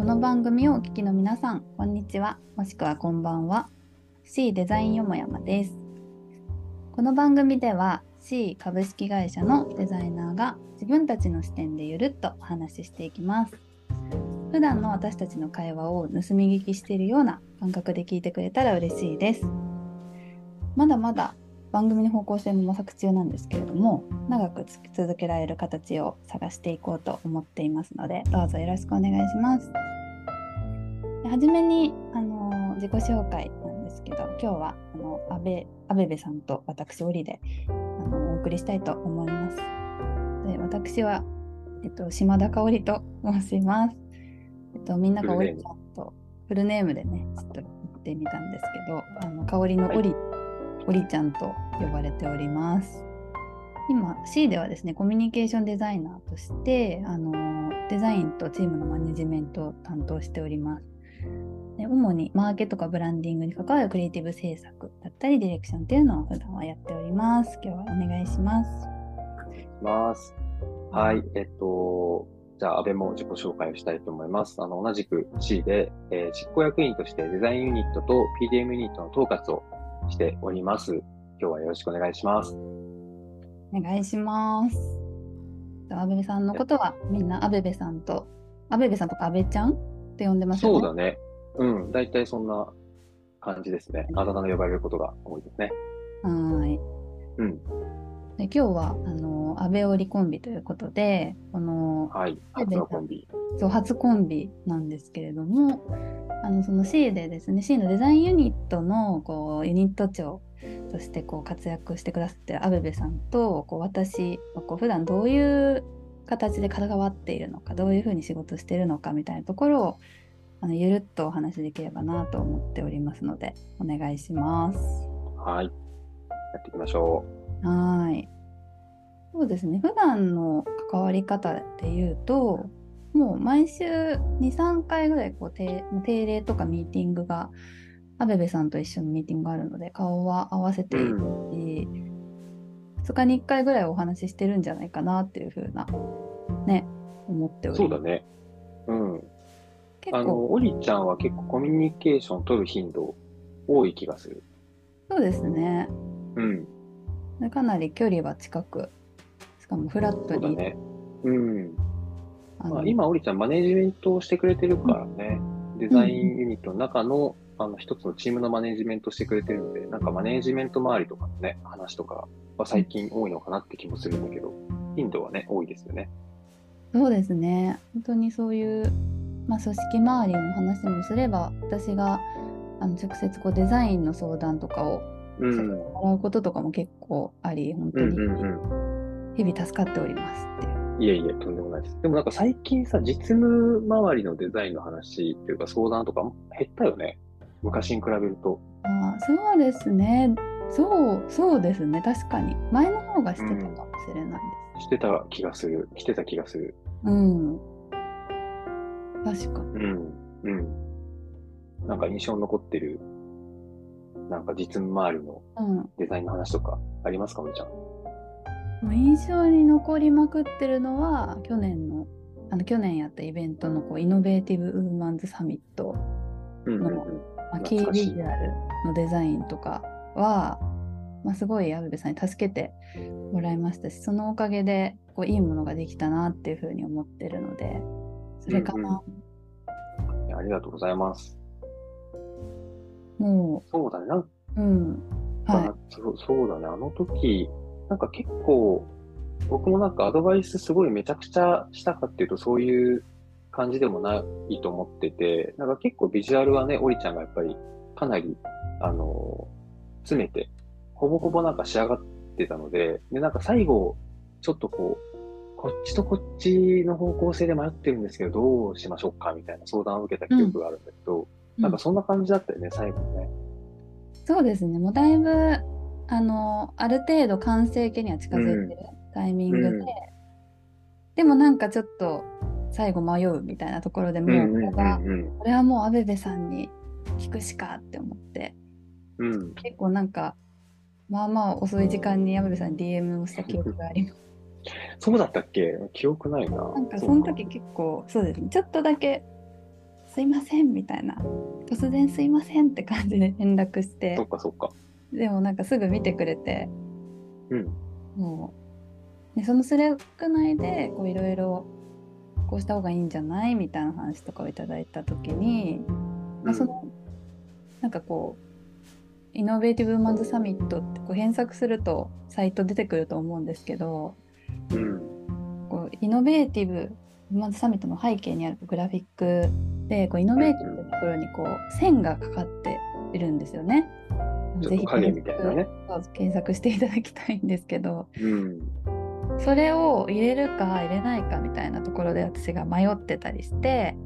この番組をお聞きの皆さん、こんにちは、もしくはこんばんは。C デザインよもやまです。この番組では C 株式会社のデザイナーが自分たちの視点でゆるっとお話ししていきます。普段の私たちの会話を盗み聞きしているような感覚で聞いてくれたら嬉しいです。まだまだ番組の方向性も模索中なんですけれども長く続けられる形を探していこうと思っていますのでどうぞよろしくお願いします。はじめにあの自己紹介なんですけど今日はあの安倍安倍部さんと私折であのお送りしたいと思います。で私は、えっと、島田香織と申します。えっと、みんなが織ちゃんとフルネームでねちょっと言ってみたんですけどあの香織の織、はいおりちゃんと呼ばれております。今 C ではですねコミュニケーションデザイナーとしてあのデザインとチームのマネジメントを担当しております。で主にマーケとかブランディングに関わるクリエイティブ制作だったりディレクションっていうのを普段はやっております。今日はお願いします。ますはい、えっと、じゃあ、安倍も自己紹介をしたいと思います。あの、同じく C で、えー、執行役員としてデザインユニットと PDM ユニットの統括をしております。今日はよろしくお願いします。お願いします。阿部さんのことはみんな阿部さんと、阿部さんとか阿部ちゃんって呼んでますよね？そうだね。うん、大体そんな感じですね。あだ名で呼ばれることが多いですね。はい。うん。で今日はあの安倍織コンビということで、この、はい、初のコンビ。そう初コンビなんですけれども、あのその C でですね C のデザインユニットのこうユニット長としてこう活躍してくださってる阿部部さんとこう私こう普段どういう形で関わっているのかどういうふうに仕事しているのかみたいなところをあのゆるっとお話しできればなと思っておりますのでお願いします。はいやっていきましょう。はいそうですね。普段の関わり方でいうともう毎週23回ぐらいこう定定例とかミーティングが阿部部さんと一緒のミーティングがあるので顔は合わせているし、うん、2日に1回ぐらいお話ししてるんじゃないかなっていうふうなね思っておりそうだね。うん。あのオリちゃんは結構コミュニケーション取る頻度多い気がする。そうですね。うん。かなり距離は近くしかもフラットに。そうだね。うん。まあ、今、おりちゃん、マネジメントをしてくれてるからね、デザインユニットの中の、あの一つのチームのマネジメントしてくれてるので、なんかマネジメント周りとかのね、話とかは最近多いのかなって気もするんだけど、頻度はね、多いですよね。そうですね。本当にそういう、まあ、組織周りの話もすれば、私があの直接こうデザインの相談とかをもらうこととかも結構あり、本当に日々助かっておりますっていう。いえいえ、とんでもないです。でもなんか最近さ、実務周りのデザインの話っていうか相談とか減ったよね。昔に比べると。あそうですね。そう、そうですね。確かに。前の方がしてたかもしれないです。うん、してた気がする。してた気がする。うん。確かに。うん。うん。なんか印象に残ってる、なんか実務周りのデザインの話とかありますか、お、う、ちゃん？印象に残りまくってるのは去年のあの去年やったイベントのこうイノベーティブ・ウーマンズ・サミットの、うんうんうん。まあ、キービジュアルのデザインとかは、まあ、すごい矢部さんに助けてもらいましたしそのおかげでこういいものができたなっていうふうに思ってるのでそれかな、うんうん、ありがとうございます。もうそうだね。うん。はい、そそうだね。あの時なんか結構、僕もなんかアドバイスすごいめちゃくちゃしたかっていうとそういう感じでもないと思ってて、なんか結構ビジュアルはね、オリちゃんがやっぱりかなり、あの、詰めて、ほぼほぼなんか仕上がってたので、で、なんか最後、ちょっとこう、こっちとこっちの方向性で迷ってるんですけど、どうしましょうかみたいな相談を受けた記憶があるんだけど、うん、なんかそんな感じだったよね、最後ね。そうですね。もうだいぶあのある程度完成形には近づいてるタイミングで、うん、でもなんかちょっと最後迷うみたいなところでもうこれは、これはもう阿部部さんに聞くしかって思って、うん、結構なんかまあまあ遅い時間に阿部部さんに DM をした記憶があります。そうだったっけ？記憶ないな。なんかその時結構そうですね。ちょっとだけすいませんみたいな。突然すいませんって感じで連絡して。そっかそっか。でもなんかすぐ見てくれてうん。もうでそのスレック内でこういろいろこうした方がいいんじゃないみたいな話とかをいただいた時に、まあ、そのなんかこうイノベーティブウーマンズサミットってこう検索するとサイト出てくると思うんですけどうん。こうイノベーティブウーマンズサミットの背景にあるグラフィックでこうイノベーティブってところにこう線がかかっているんですよね。ちょっと影みたいなね。検索していただきたいんですけどうん。それを入れるか入れないかみたいなところで私が迷ってたりして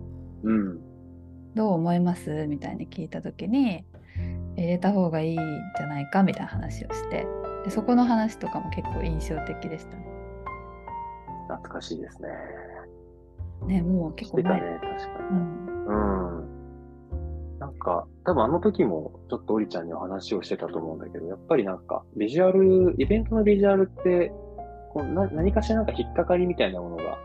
うん。どう思いますみたいに聞いた時に入れた方がいいんじゃないかみたいな話をしてでそこの話とかも結構印象的でしたね。懐かしいですね。ねもう結構前、ね、確かに。うん、うん。なんか、多分あの時もちょっとオリちゃんにお話をしてたと思うんだけど、やっぱりなんか、ビジュアル、イベントのビジュアルって、こうな何かしらなんか引っかかりみたいなものが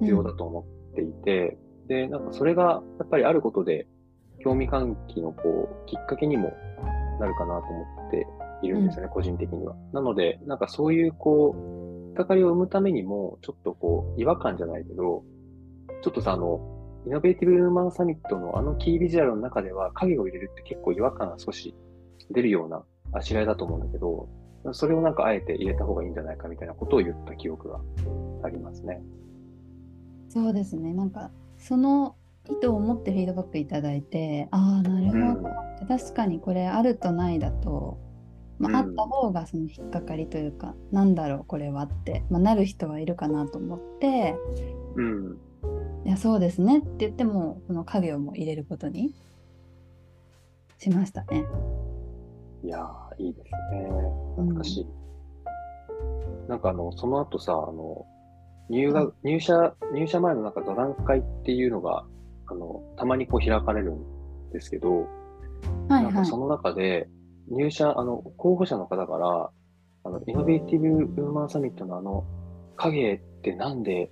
必要だと思っていて、で、なんかそれがやっぱりあることで、興味喚起のこう、きっかけにもなるかなと思っているんですよね、個人的には。なので、なんかそういうこう、引っかかりを生むためにも、ちょっとこう、違和感じゃないけど、ちょっとさ、あの、イノベーティブウーマンサミットのあのキービジュアルの中では影を入れるって結構違和感が少し出るようなあしらいだと思うんだけど、それをなんかあえて入れた方がいいんじゃないかみたいなことを言った記憶がありますね。そうですねなんかその意図を持ってフィードバックいただいてああなるほど、確かにこれあるとないだと、まあうんあった方がその引っかかりというか、なんだろうこれはって、まあ、なる人はいるかなと思ってうん。いやそうですねって言ってもその影をも入れることにしましたね。いやー、いいですね。懐かしい。なんかあの、その後さ、あの、入学、入社、入社前のなんか座談会っていうのが、あの、たまにこう開かれるんですけど、はいはいなんかそ。の中で、入社、あの、候補者の方から、あの、イノベーティブウーマンサミットのあの、影ってなんで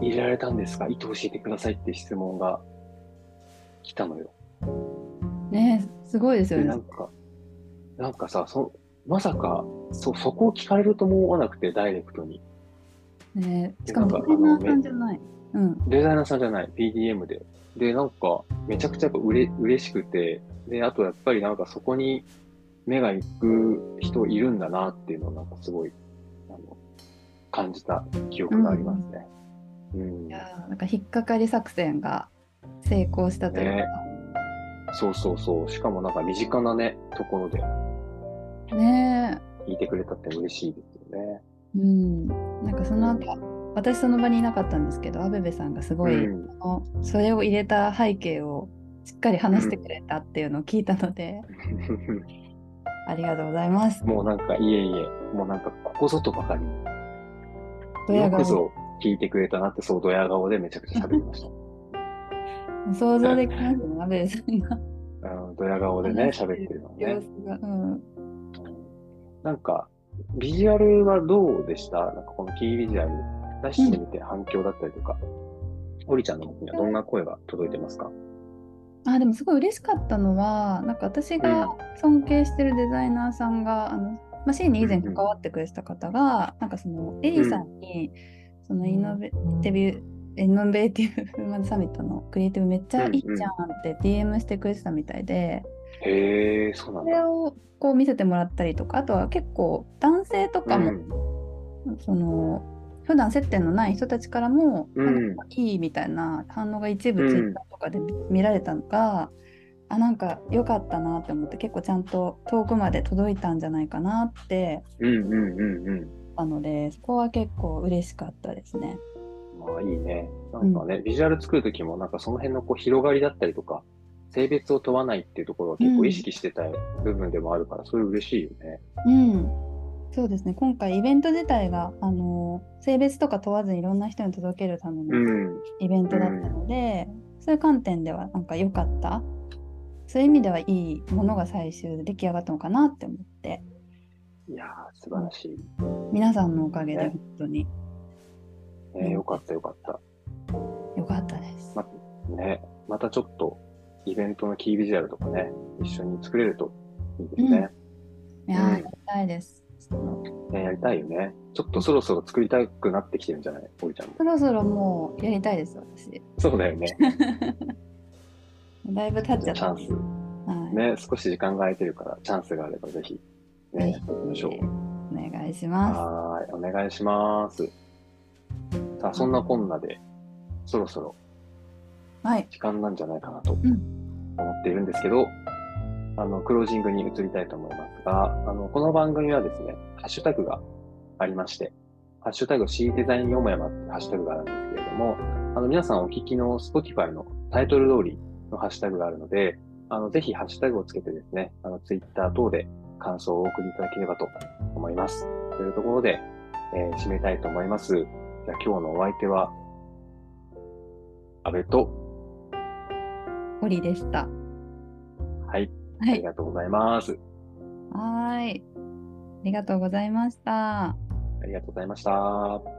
入れられたんですか？意図教えてくださいって質問が来たのよ。ねすごいですよで、ねなん。か、なんかさ、そ、まさか、そ、そこを聞かれると思わなくて、ダイレクトに。ねしかもなんかデザイナーさんじゃない。うん。デザイナーさんじゃない、PDM で。で、なんか、めちゃくちゃやっぱうれ、嬉しくて、で、あとやっぱりなんかそこに目が行く人いるんだなっていうのをなんかすごい、あの、感じた記憶がありますね。うん。いやーなんか引っかかり作戦が成功したというか。ねそうそうそう。しかもなんか身近なね、ところでね聞いてくれたって嬉しいですよね。え。うん。なんかその後、私その場にいなかったんですけど、アベベさんがすごい、うんそのそれを入れた背景をしっかり話してくれたっていうのを聞いたので、ありがとうございます。もうなんか、いえいえ、もうなんか、ここぞとばかりに、ドヤ顔でよくぞ聞いてくれたなって、そう、ドヤ顔でめちゃくちゃ喋りました。想像できますね、アベベさんが。うん、ドヤ顔でね、喋ってるのね。うん。なんか、ビジュアルはどうでした？なんかこのキービジュアル出してみて反響だったりとか、オリちゃんの方にはどんな声が届いてますか？あでもすごい嬉しかったのはなんか私が尊敬してるデザイナーさんが、あのまあ、C に以前関わってくれてた方が、なんかそのエリさんに、そのイノベティブイノベーティブマン サミットのクリエイティブめっちゃいいじゃんって DM してくれてたみたいで、へえ、そうなんだ。それをこう見せてもらったりとかあとは結構男性とかも、その普段接点のない人たちからも、うん。いいみたいな反応が一部うんツイッターとかで見られたのが、あなんか良かったなって思って結構ちゃんと遠くまで届いたんじゃないかなってうんうんうんうん。あのでそこは結構嬉しかったですね。まあいいね。なんかね、ビジュアル作るときもなんかその辺のこう広がりだったりとか、性別を問わないっていうところは結構意識してた部分でもあるから、それ嬉しいよね。うんそうですね今回イベント自体があの性別とか問わずいろんな人に届けるためうのん。イベントだったので、そういう観点ではなんか良かったそういう意味ではいいものが最終で出来上がったのかなって思って素晴らしい。皆さんのおかげでね本当にね、よかったよかった。良かったです。まね。またちょっとイベントのキービジュアルとかね、一緒に作れるといいですね。いやー、うんやりたいです。ねやりたいよね。ちょっとそろそろ作りたくなってきてるんじゃない？おりちゃんも。そろそろもうやりたいです、私。そうだよね。だいぶ経っちゃった。チャンス。はい、ね、少し時間が空いてるから、チャンスがあればぜひ、ね、やっていきましょう。お願いしまはーい、お願いします。さあ、そんなこんなで、そろそろす。はい。時間なんじゃないかなとん思っているんですけど、あの、クロージングに移りたいと思いますが、あの、この番組はですね、ハッシュタグがありまして、ハッシュタグ C デザインよもやまってハッシュタグがあるんですけれども、あの、皆さんお聞きの Spotify のタイトル通りのハッシュタグがあるので、あの、ぜひハッシュタグをつけてですね、あの、Twitter 等で感想をお送りいただければと思います。というところで、えー締めたいと思います。じゃあ今日のお相手は、安倍と、堀でした。はい、はい。ありがとうございます。はーい。ありがとうございました。ありがとうございました。